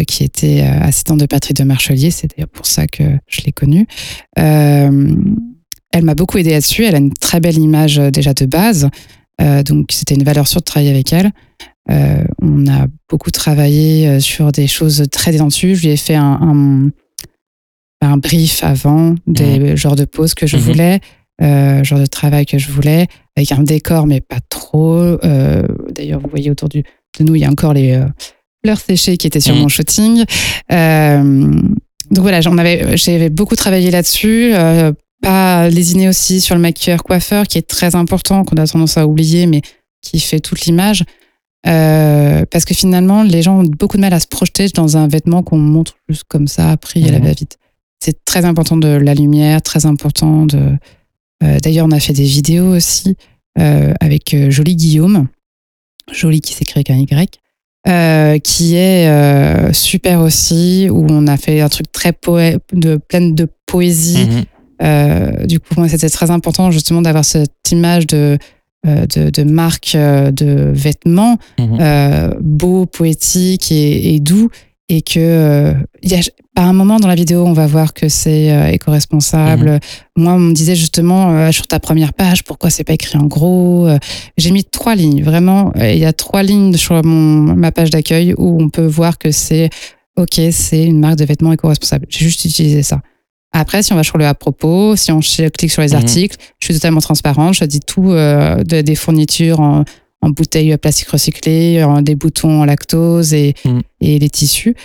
qui était assistante de Patrick de Marchelier. C'est d'ailleurs pour ça que je l'ai connue. Elle m'a beaucoup aidé là-dessus. Elle a une très belle image déjà de base. Donc, c'était une valeur sûre de travailler avec elle. Euh, on a beaucoup travaillé sur des choses très détendues. Je lui ai fait un, un, un brief avant des genres de poses que je Mhm. voulais, euh, genre de travail que je voulais, avec un décor, mais pas trop. Euh, D'ailleurs, vous voyez autour du, de nous, il y a encore les euh, fleurs séchées qui étaient sur Mhm. mon shooting. Euh, donc voilà, j'avais beaucoup travaillé là-dessus. Euh, pas lésiner aussi sur le maquilleur-coiffeur, qui est très important, qu'on a tendance à oublier, mais qui fait toute l'image. Euh, parce que finalement, les gens ont beaucoup de mal à se projeter dans un vêtement qu'on montre juste comme ça, pris à la va-vite. C'est très important de la lumière, très important de. Euh, D'ailleurs, on a fait des vidéos aussi euh, avec euh, Jolie Guillaume, Jolie qui s'écrit avec un Y, euh, qui est euh, super aussi, où on a fait un truc très poé de plein de poésie. Mhm. Euh, du coup, pour moi, c'était très important justement d'avoir cette image de, de, de marque de vêtements euh, beau, poétique et, et doux. Et que euh, il y a, par un moment dans la vidéo, on va voir que c'est euh, éco-responsable. Moi, on me disait justement euh, sur ta première page, pourquoi c'est pas écrit en gros Euh, J'ai mis trois lignes, vraiment. Il y a trois lignes sur mon, ma page d'accueil où on peut voir que c'est OK, c'est une marque de vêtements éco-responsable. J'ai juste utilisé ça. Après, si on va sur le à propos, si on clique sur les Mhm. articles, je suis totalement transparente. Je dis tout de- des fournitures en, en bouteilles plastique recyclées, en des boutons en lactose et, Mhm. Et les tissus.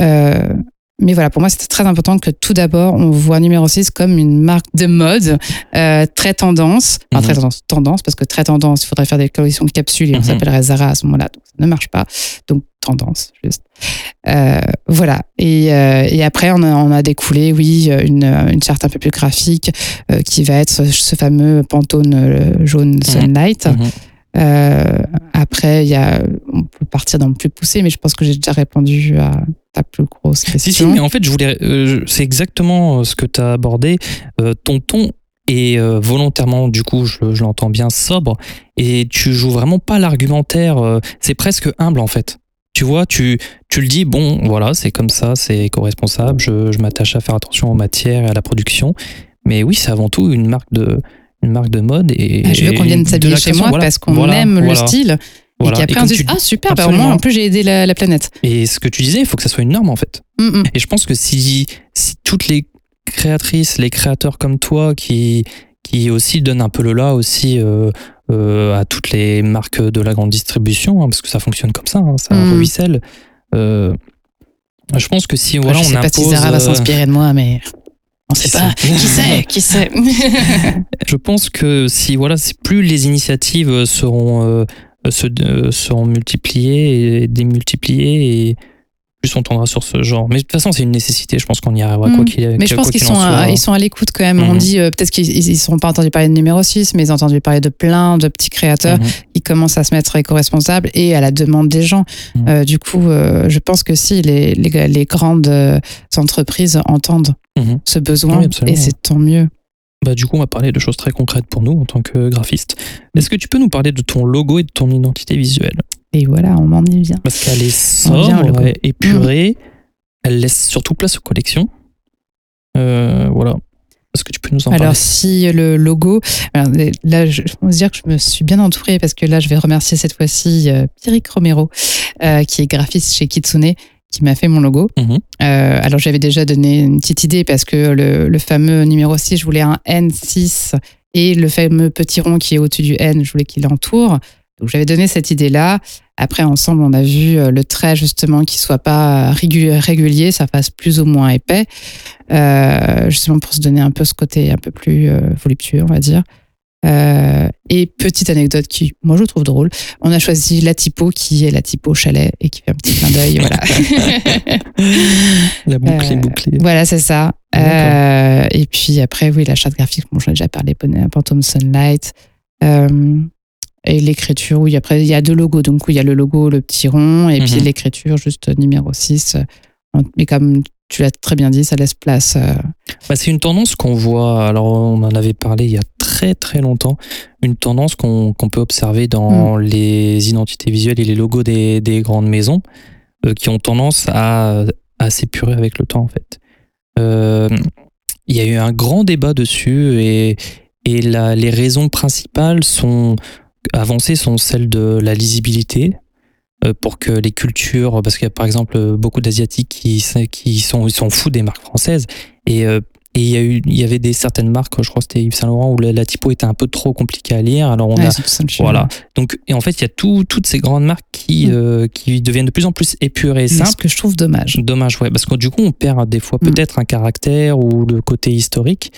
Euh, mais voilà, pour moi, c'était très important que tout d'abord, on voit numéro 6 comme une marque de mode euh, très tendance. Enfin, Mhm. très tendance, tendance, parce que très tendance, il faudrait faire des collections de capsules et on Mhm. s'appellerait Zara à ce moment-là. Donc, ça ne marche pas. Donc, tendance, juste. Euh, voilà. Et, euh, et après, on a, on a découlé, oui, une, une charte un peu plus graphique qui va être ce fameux Pantone jaune Sunlight. Euh, après, il y a, on partir dans le plus poussé, mais je pense que j'ai déjà répondu à ta plus grosse question. Si, si, mais en fait, je voulais, euh, c'est exactement euh, ce que tu as abordé. Euh, ton ton est euh, volontairement, du coup, je, je l'entends bien, sobre, et tu joues vraiment pas l'argumentaire. c'est presque humble, en fait. Tu vois, tu, tu le dis, bon, voilà, c'est comme ça, c'est éco-responsable, je, je m'attache à faire attention aux matières et à la production. Mais oui, c'est avant tout une marque de, une marque de mode. Et, Ah, je veux qu'on vienne s'habiller chez moi voilà, parce qu'on voilà, aime le style. Voilà. Et qu'après, on se dit tu- Ah, super, bah, au moins, en plus, j'ai aidé la, la planète. et ce que tu disais, il faut que ça soit une norme, en fait. Mm, mm. Et je pense que si, si toutes les créatrices, les créateurs comme toi qui, qui aussi donnent un peu le là aussi euh, euh, à toutes les marques de la grande distribution, hein, parce que ça fonctionne comme ça, hein, ça Mm. ruisselle. euh, je pense que si voilà, je on sais pas impose, si Zara va euh, s'inspirer de moi, mais on sait pas. Qui sait? Qui sait? Je pense que si voilà, plus les initiatives seront se, euh, seront multipliées et démultipliées et plus on tendra sur ce genre. Mais de toute façon, c'est une nécessité. Je pense qu'on y arrivera Mm. quoi qu'il Mais je pense qu'ils sont, à, ils sont à l'écoute quand même. On Mhm. dit euh, peut-être qu'ils ne seront pas entendus parler de numéro 6, mais ils ont entendu parler de plein de petits créateurs Mhm. qui commencent à se mettre éco-responsables et à la demande des gens. Mhm. Euh, du coup, euh, je pense que si les, les, les grandes entreprises entendent Mhm. ce besoin, Oui, et c'est tant mieux. Bah, du coup, on va parler de choses très concrètes pour nous en tant que graphiste. Est-ce que tu peux nous parler de ton logo et de ton identité visuelle? Et voilà, on en y vient. Parce qu'elle est sobre, épurée, elle laisse surtout place aux collections. Euh, voilà. Est-ce que tu peux nous en Alors, parler si le logo. alors, là, je, on va se dire que je me suis bien entourée parce que là, je vais remercier cette fois-ci euh, Pierrick Romero, euh, qui est graphiste chez Kitsune, qui m'a fait mon logo. Mhm. Euh, alors, j'avais déjà donné une petite idée parce que le, le fameux numéro 6, je voulais un N6 et le fameux petit rond qui est au-dessus du N, je voulais qu'il entoure. Donc, j'avais donné cette idée-là. Après, ensemble, on a vu euh, le trait, justement, qui soit pas régu- régulier, ça fasse plus ou moins épais, euh, justement pour se donner un peu ce côté un peu plus voluptueux, on va dire. Euh, et petite anecdote qui, moi, je trouve drôle, on a choisi la typo qui est la typo chalet et qui fait un petit clin d'œil, voilà. La boucle est Euh, bouclée. Voilà, c'est ça. Euh, et puis après, oui, la charte graphique, bon, j'en ai déjà parlé, Phantom Sunlight. Euh, et l'écriture, oui, après, il y a deux logos. Donc, oui, il y a le logo, le petit rond, et puis Mhm. l'écriture, juste numéro 6. Mais comme tu l'as très bien dit, ça laisse place. euh, Bah, c'est une tendance qu'on voit, alors on en avait parlé il y a très très longtemps, une tendance qu'on peut observer dans Mm. les identités visuelles et les logos des, des grandes maisons euh, qui ont tendance à, à s'épurer avec le temps en fait. Euh, il y a eu un grand débat dessus et, et la- les raisons principales sont avancées sont celles de la lisibilité, pour que les cultures, parce qu'il y a par exemple euh, beaucoup d'asiatiques qui, qui sont, ils sont fous des marques françaises et euh, et il y a eu, il y avait des certaines marques, je crois que c'était Yves Saint Laurent où la, la typo était un peu trop compliquée à lire. Alors on ouais, a, voilà. Donc et en fait il y a tout, toutes ces grandes marques qui, Mm. euh, qui deviennent de plus en plus épurées et C'est simples. ce que je trouve dommage. Dommage, ouais, parce que du coup on perd des fois Mm. peut-être un caractère ou le côté historique.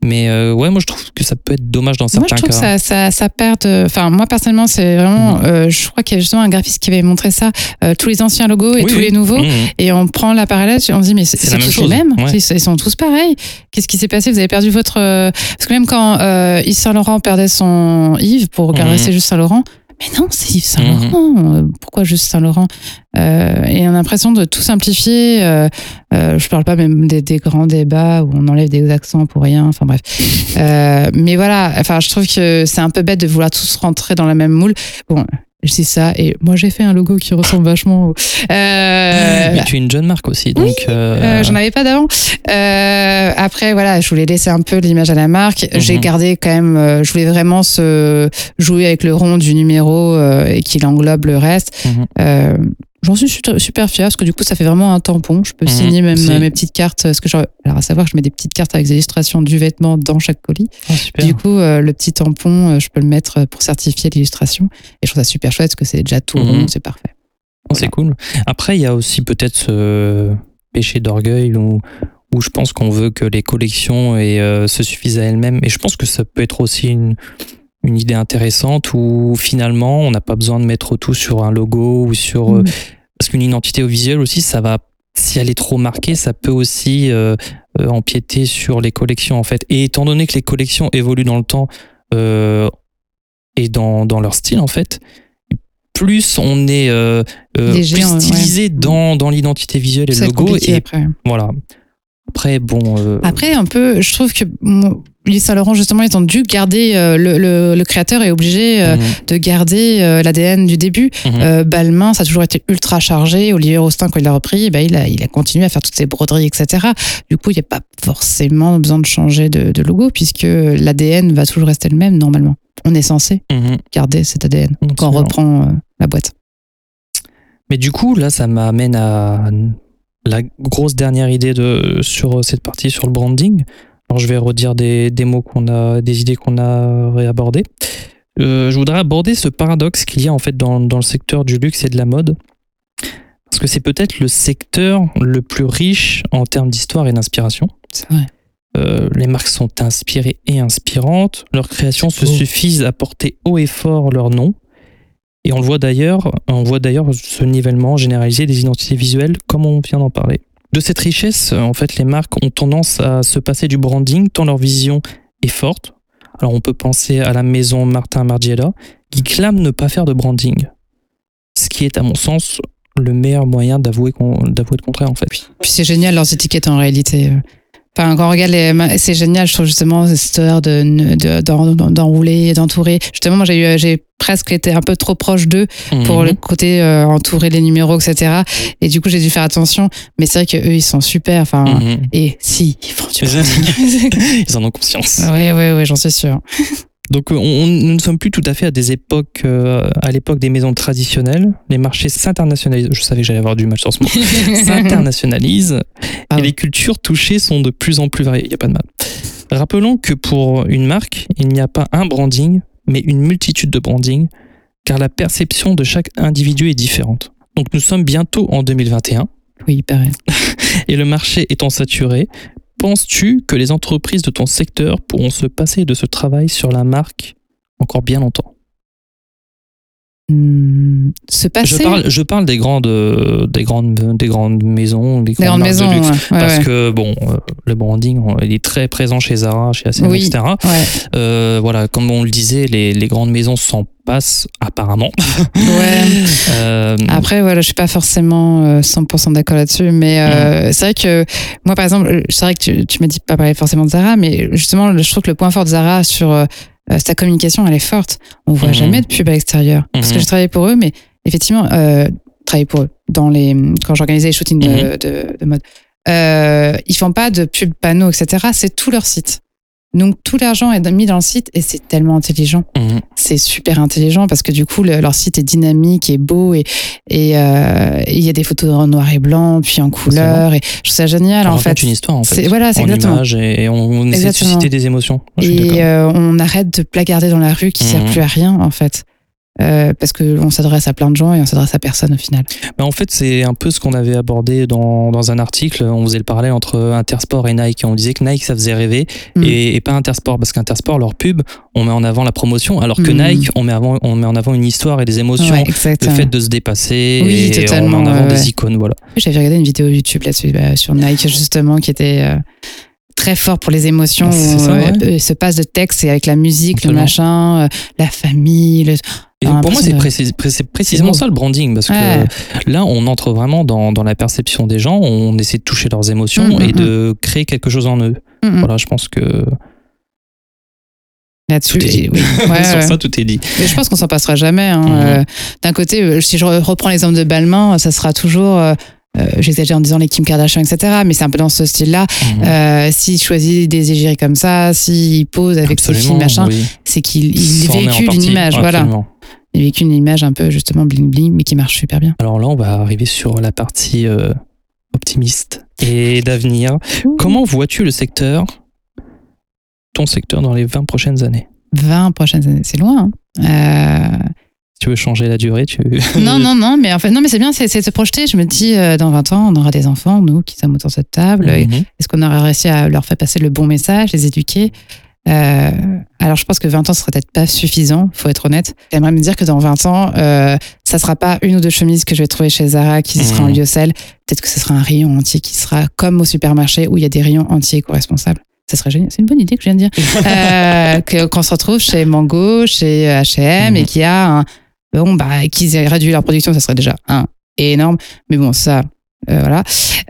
Mais euh, ouais, moi je trouve que ça peut être dommage dans Moi, je certains trouve que cas. ça, ça, ça perd. Enfin, moi, personnellement, c'est vraiment. Mhm. euh, je crois qu'il y a justement un graphiste qui avait montré ça. euh, tous les anciens logos et Oui, tous oui. les nouveaux. Mhm. Et on prend la parallèle, on se dit, mais c'est la même tous chose, les mêmes. ouais. Ils, sont tous pareils. Qu'est-ce qui s'est passé? Vous avez perdu votre. euh, Parce que même quand euh, Yves Saint Laurent perdait son Yves pour regarder Mhm. c'est juste Saint Laurent, mais non, c'est Yves Saint Laurent. Euh, Pourquoi juste Saint Laurent? Euh, Et on a l'impression de tout simplifier. Euh, euh, je parle pas même des, des grands débats où on enlève des accents pour rien. Enfin bref. Euh, mais voilà, enfin, je trouve que c'est un peu bête de vouloir tous rentrer dans la même moule. Bon, je dis ça et moi j'ai fait un logo qui ressemble vachement au. Euh, Mais tu es une jeune marque aussi, donc. euh, euh, J'en avais pas d'avant. Euh, après, voilà, je voulais laisser un peu l'image à la marque. J'ai Mhm. gardé quand même. euh, je voulais vraiment se jouer avec le rond du numéro euh, et qu'il englobe le reste. Mhm. J'en suis super, fière parce que du coup, ça fait vraiment un tampon. Je peux Mhm. signer même Si. euh, mes petites cartes. Parce que genre, alors, à savoir que je mets des petites cartes avec des illustrations du vêtement dans chaque colis. ah. Du coup, euh, le petit tampon, euh, je peux le mettre pour certifier l'illustration. Et je trouve ça super chouette parce que c'est déjà tout Mhm. c'est parfait. Oh, C'est cool. Après, il y a aussi peut-être ce péché d'orgueil où, où je pense qu'on veut que les collections et, euh, se suffisent à elles-mêmes. Et je pense que ça peut être aussi une, une idée intéressante où finalement, on n'a pas besoin de mettre tout sur un logo ou sur. euh, Mhm. parce qu'une identité au visuel aussi, ça va. Si elle est trop marquée, ça peut aussi euh, euh, empiéter sur les collections en fait. Et étant donné que les collections évoluent dans le temps euh, et dans, dans leur style en fait, plus on est euh, Léger, plus ouais. Mm. stylisé dans, dans l'identité visuelle et le logo. Et après. voilà. Après, bon. Après, un peu, je trouve que Yves Saint Laurent, justement, ils ont dû garder, euh, le, le- le créateur est obligé euh, mhm, de garder euh, l'ADN du début. mhm. Balmain, ça a toujours été ultra chargé. Olivier Roustin, quand il l'a repris, eh ben, il, a, il a continué à faire toutes ses broderies, etc. Du coup, il n'y a pas forcément besoin de changer de, de logo, puisque l'ADN va toujours rester le même, normalement. On est censé Mhm. garder cet ADN quand on reprend la boîte. Mais du coup, là, ça m'amène à la grosse dernière idée de, sur cette partie, sur le branding. Alors, je vais redire des, des mots qu'on a, des idées qu'on a réabordées. Euh, je voudrais aborder ce paradoxe qu'il y a en fait dans, dans le secteur du luxe et de la mode. Parce que c'est peut-être le secteur le plus riche en termes d'histoire et d'inspiration. C'est vrai. Euh, les marques sont inspirées et inspirantes. Leurs créations se suffisent à porter haut et fort leur nom. Et on le voit d'ailleurs, on voit d'ailleurs ce nivellement généralisé des identités visuelles, comme on vient d'en parler. De cette richesse, en fait, les marques ont tendance à se passer du branding tant leur vision est forte. Alors on peut penser à la maison Martin Margiela, qui clame ne pas faire de branding. Ce qui est, à mon sens, le meilleur moyen d'avouer le contraire, en fait. Puis c'est génial leurs étiquettes en réalité. Enfin, quand on regarde c'est génial, je trouve justement cette histoire de, de, d'en- d'enrouler, d'entourer. Justement, moi, j'ai eu, j'ai presque été un peu trop proche d'eux pour Mhm. le côté euh, entourer les numéros, etc. Et du coup, j'ai dû faire attention. Mais c'est vrai que eux, ils sont super. Enfin, Mhm. et si, ils font du Ils en ont conscience. Oui, oui, oui, j'en suis sûre. Donc euh, on, nous ne sommes plus tout à fait à des époques, euh, à l'époque des maisons traditionnelles. Les marchés s'internationalisent. Je savais que j'allais avoir du mal sur ce mot. S'internationalisent Ah et les cultures touchées sont de plus en plus variées. Il n'y a pas de mal. Rappelons que pour une marque, il n'y a pas un branding, mais une multitude de brandings, car la perception de chaque individu est différente. Donc nous sommes bientôt en 2021 Oui, il paraît. et le marché étant saturé, penses-tu que les entreprises de ton secteur pourront se passer de ce travail sur la marque encore bien longtemps? Hmm, se passer. je parle, je parle des grandes, des grandes, des grandes maisons, des des grandes de maisons. luxe. ouais, ouais, Parce ouais. que bon, euh, le branding, il est très présent chez Zara, chez H&M, Oui. etc. Euh, voilà, comme on le disait, les, les grandes maisons s'en passent apparemment. Euh, Après, voilà, je suis pas forcément euh, 100% d'accord là-dessus, mais euh, c'est vrai que moi, par exemple, c'est vrai que tu, tu m'as dit pas parler forcément de Zara, mais justement, je trouve que le point fort de Zara sur euh, sa communication, elle est forte. On voit Mhm. jamais de pub à l'extérieur. Parce que Mhm. je travaillais pour eux, mais effectivement, euh, pour eux dans les quand j'organisais les shootings de, Mhm. de, de mode, euh, ils font pas de pub panneaux, etc. C'est tout leur site. Donc tout l'argent est mis dans le site et c'est tellement intelligent mhm. c'est super intelligent parce que du coup le- leur site est dynamique et beau et et euh, il y a des photos en noir et blanc puis en couleur et je trouve ça génial en fait une histoire en fait. C'est- voilà, c'est en exactement. et, et on, on essaie de susciter des émotions. Et euh, on arrête de placarder dans la rue qui sert Mhm. plus à rien en fait Euh, parce que on s'adresse à plein de gens et on s'adresse à personne au final Bah, en fait, c'est un peu ce qu'on avait abordé dans, dans un article. On faisait le parallèle entre Intersport et Nike. On disait que Nike, ça faisait rêver Mm. et, et pas Intersport. Parce qu'Intersport, leur pub, on met en avant la promotion. Alors que Mm. Nike, on met, avant, on met en avant une histoire et des émotions. Ouais, le fait de se dépasser Oui, et on met en avant ouais, des icônes. Voilà. j'avais regardé une vidéo YouTube là-dessus bah, sur Nike justement qui était euh, très fort pour les émotions C'est où, ça, euh, ouais. euh, se passe de texte et avec la musique Absolument. le machin euh, la famille le... Et Ah, pour moi, c'est précis- pré- précisément ça le branding. Parce Ouais. que là, on entre vraiment dans, dans la perception des gens. On essaie de toucher leurs émotions Mm, et mm, de créer quelque chose en eux. Mm, mm. Voilà, je pense que là-dessus tout est dit. et- oui. Ouais, sur ça, tout est dit. Mais je pense qu'on s'en passera jamais. hein. D'un côté, si je re- reprends l'exemple de Balmain, ça sera toujours. Euh, euh, J'exagère en disant les Kim Kardashian, etc. Mais c'est un peu dans ce style-là. Mhm. Euh, s'il choisit des égéries comme ça, s'il pose avec ses filles, machin, oui. c'est qu'il véhicule une image. Voilà. absolument. Il véhicule une image un peu justement bling bling, mais qui marche super bien. Alors là, on va arriver sur la partie euh, optimiste et d'avenir. Comment vois-tu le secteur, ton secteur, dans les 20 prochaines années? 20 prochaines années, c'est loin. hein. Tu veux changer la durée tu... non, non, non, mais en fait, non, mais c'est bien, c'est de se projeter. Je me dis, euh, dans 20 ans, on aura des enfants, nous, qui sommes autour de cette table. Mhm. Est-ce qu'on aura réussi à leur faire passer le bon message, les éduquer? Euh, Alors, je pense que 20 ans, ce serait peut-être pas suffisant, faut être honnête. J'aimerais me dire que dans 20 ans, euh, ça sera pas une ou deux chemises que je vais trouver chez Zara qui sera en lyocell. Peut-être que ce sera un rayon entier qui sera comme au supermarché où il y a des rayons entiers éco-responsables. Ça serait génial. C'est une bonne idée que je viens de dire. Euh, Qu'on se retrouve chez Mango, chez H&M et qu'il y a un. Bon, bah, qu'ils aient réduit leur production, ça serait déjà un énorme. Mais bon, ça, euh, voilà.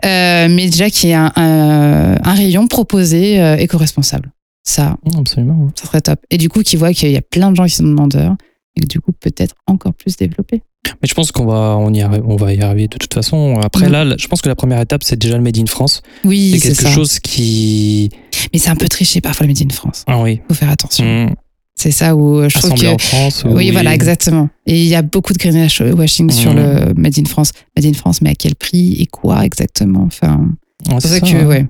Euh, mais déjà qu'il y ait un, un, un rayon proposé euh, éco-responsable. Ça, Absolument. ça serait top. Et du coup, qu'ils voient qu'il y a plein de gens qui sont demandeurs et que du coup, peut-être encore plus développé. Mais je pense qu'on va, on y arri- on va y arriver de toute façon. Après, Mhm. là, je pense que la première étape, c'est déjà le Made in France. Oui, C'est quelque ça. chose qui. Mais c'est un peu triché parfois le Made in France. Ah oui. Faut faire attention. Mhm. C'est ça où euh, je trouve que. en France. Oui, voilà, exactement. Et il y a beaucoup de greenwashing sur Mhm. le Made in France. Made in France, mais à quel prix et quoi exactement? Enfin, Ouais, c'est ça ça, que, hein. ouais.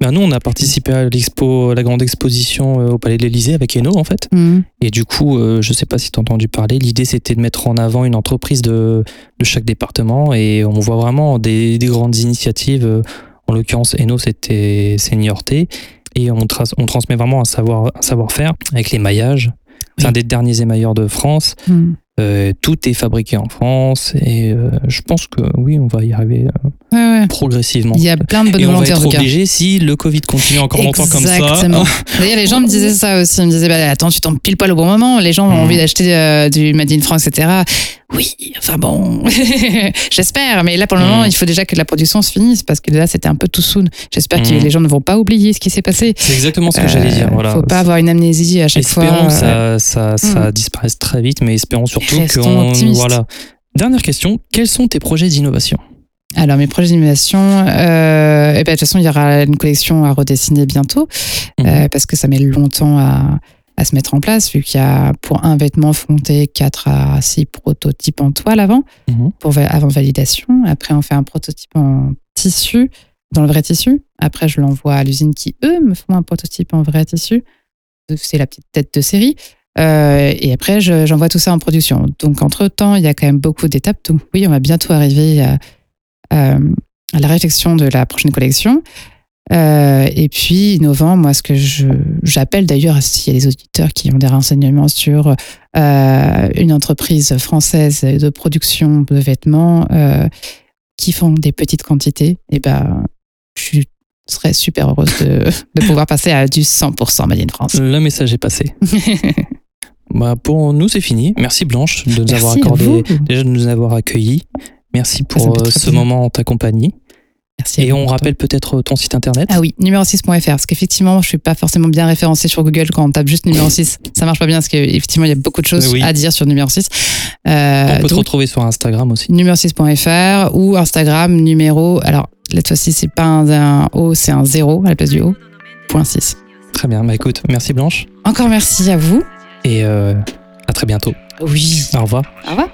Ben, nous, on a participé à l'expo, la grande exposition euh, au Palais de l'Élysée avec Eno, en fait. Mhm. Et du coup, euh, je sais pas si tu as entendu parler, l'idée c'était de mettre en avant une entreprise de, de chaque département et on voit vraiment des, des grandes initiatives. En l'occurrence, Eno c'était Seniorité et on, trace- on transmet vraiment un savoir- un savoir-faire avec l'émaillage. C'est Oui. un des derniers émailleurs de France. Mhm. Euh, tout est fabriqué en France et euh, je pense que oui, on va y arriver euh, Ouais, ouais. progressivement. Il y a plein de bonnes et on va volontés en être tout cas. obligé si le Covid continue encore longtemps comme ça. Exactement. D'ailleurs, les gens me disaient ça aussi. Ils me disaient, bah, attends, tu tombes pile poil au bon moment. Les gens ont Mhm. envie d'acheter du Made in France, etc. Oui, enfin bon, j'espère. Mais là, pour le Mm. moment, il faut déjà que la production se finisse parce que là, c'était un peu tout soon. J'espère que Mm. les gens ne vont pas oublier ce qui s'est passé. C'est exactement ce que j'allais dire. Euh, Voilà. Faut pas avoir une amnésie à chaque Espérons fois. que ça, ça, ça disparaisse très vite, mais espérons surtout qu'on. Voilà. Dernière question quels sont tes projets d'innovation? Alors, mes projets d'innovation, euh, eh ben, de toute façon, il y aura une collection à redessiner bientôt euh, parce que ça met longtemps à, à se mettre en place, vu qu'il y a pour un vêtement fronté 4 à 6 prototypes en toile avant, Mhm. pour, va- avant validation. Après, on fait un prototype en tissu, dans le vrai tissu. Après, je l'envoie à l'usine qui, eux, me font un prototype en vrai tissu. C'est la petite tête de série. Euh, et après, je- j'envoie tout ça en production. Donc, entre-temps, il y a quand même beaucoup d'étapes. Donc, oui, on va bientôt arriver à, à- à la réflexion de la prochaine collection. Euh, et puis, innovant, moi, ce que j'appelle d'ailleurs, s'il y a des auditeurs qui ont des renseignements sur euh, une entreprise française de production de vêtements euh, qui font des petites quantités, et ben, je serais super heureuse de, de pouvoir passer à du 100% Made in France. Le message est passé. Bah, pour nous, c'est fini. Merci Blanche de nous Merci avoir accordé, déjà de nous avoir accueillis. Merci pour ce plaisir. moment en ta compagnie. Merci Et on rappelle peut-être ton site internet. Ah oui, numéro 6.fr, parce qu'effectivement, je suis pas forcément bien référencée sur Google quand on tape juste numéro 6. Ça marche pas bien, parce qu'effectivement, il y a beaucoup de choses Oui. à dire sur numéro 6. Euh, on peut te retrouver sur Instagram aussi. numéro 6.fr ou Instagram numéro, alors, cette fois-ci, c'est pas un, un O, c'est un 0 à la place du O, point 6. Très bien. Bah, écoute, merci Blanche. Encore merci à vous. Et euh, à très bientôt. Oui. Au revoir. Au revoir.